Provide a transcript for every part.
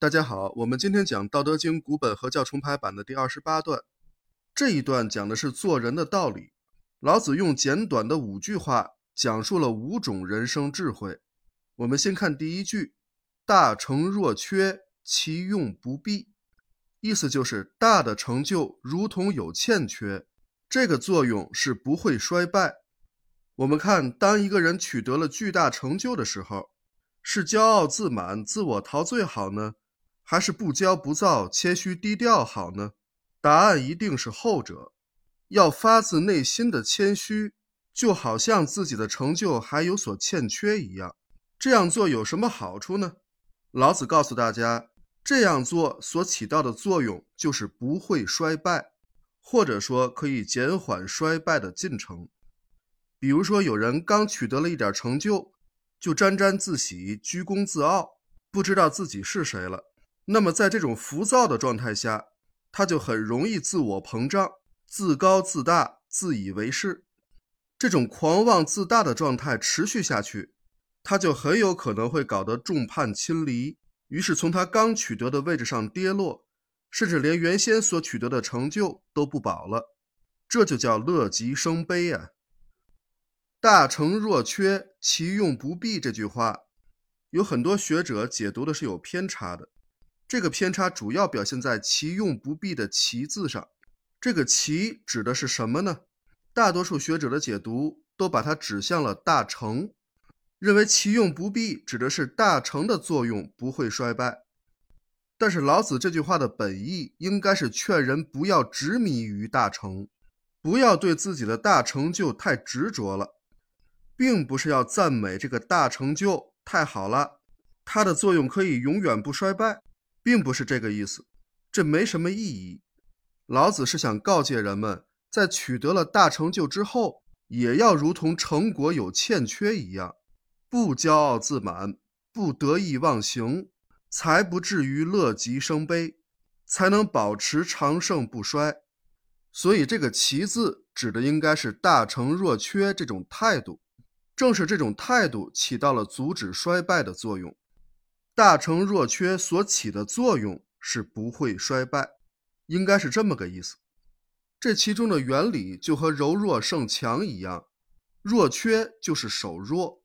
大家好，我们今天讲《道德经》古本合教重排版的第二十八段。这一段讲的是做人的道理。老子用简短的五句话讲述了五种人生智慧。我们先看第一句：“大成若缺，其用不弊。”意思就是大的成就如同有欠缺，这个作用是不会衰败。我们看，当一个人取得了巨大成就的时候，是骄傲自满、自我陶醉好呢？还是不骄不躁、谦虚低调好呢？答案一定是后者。要发自内心的谦虚，就好像自己的成就还有所欠缺一样。这样做有什么好处呢？老子告诉大家，这样做所起到的作用就是不会衰败，或者说可以减缓衰败的进程。比如说，有人刚取得了一点成就，就沾沾自喜、居功自傲，不知道自己是谁了。那么，在这种浮躁的状态下，他就很容易自我膨胀、自高自大、自以为是。这种狂妄自大的状态持续下去，他就很有可能会搞得众叛亲离，于是从他刚取得的位置上跌落，甚至连原先所取得的成就都不保了。这就叫乐极生悲啊！“大成若缺，其用不弊。”这句话，有很多学者解读的是有偏差的。这个偏差主要表现在“其用不弊”的“其”字上。这个“其”指的是什么呢？大多数学者的解读都把它指向了大成，认为“其用不弊”指的是大成的作用不会衰败。但是老子这句话的本意应该是劝人不要执迷于大成，不要对自己的大成就太执着了，并不是要赞美这个大成就太好了，它的作用可以永远不衰败。并不是这个意思，这没什么意义。老子是想告诫人们，在取得了大成就之后，也要如同成果有欠缺一样，不骄傲自满，不得意忘形，才不至于乐极生悲，才能保持长盛不衰。所以，这个“其”字指的应该是大成若缺这种态度。正是这种态度起到了阻止衰败的作用。大成若缺所起的作用是不会衰败，应该是这么个意思。这其中的原理就和柔弱胜强一样，弱缺就是守弱，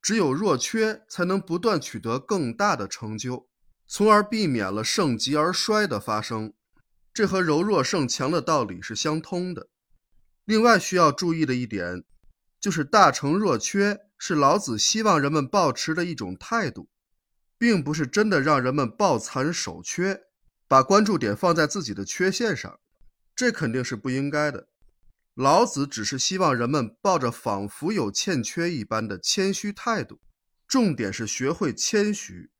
只有弱缺才能不断取得更大的成就，从而避免了盛极而衰的发生。这和柔弱胜强的道理是相通的。另外需要注意的一点，就是大成若缺是老子希望人们保持的一种态度。并不是真的让人们抱残守缺，把关注点放在自己的缺陷上，这肯定是不应该的。老子只是希望人们抱着仿佛有欠缺一般的谦虚态度，重点是学会谦虚，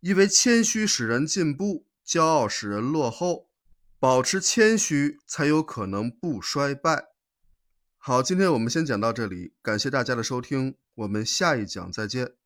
因为谦虚使人进步，骄傲使人落后，保持谦虚才有可能不衰败。好，今天我们先讲到这里，感谢大家的收听，我们下一讲再见。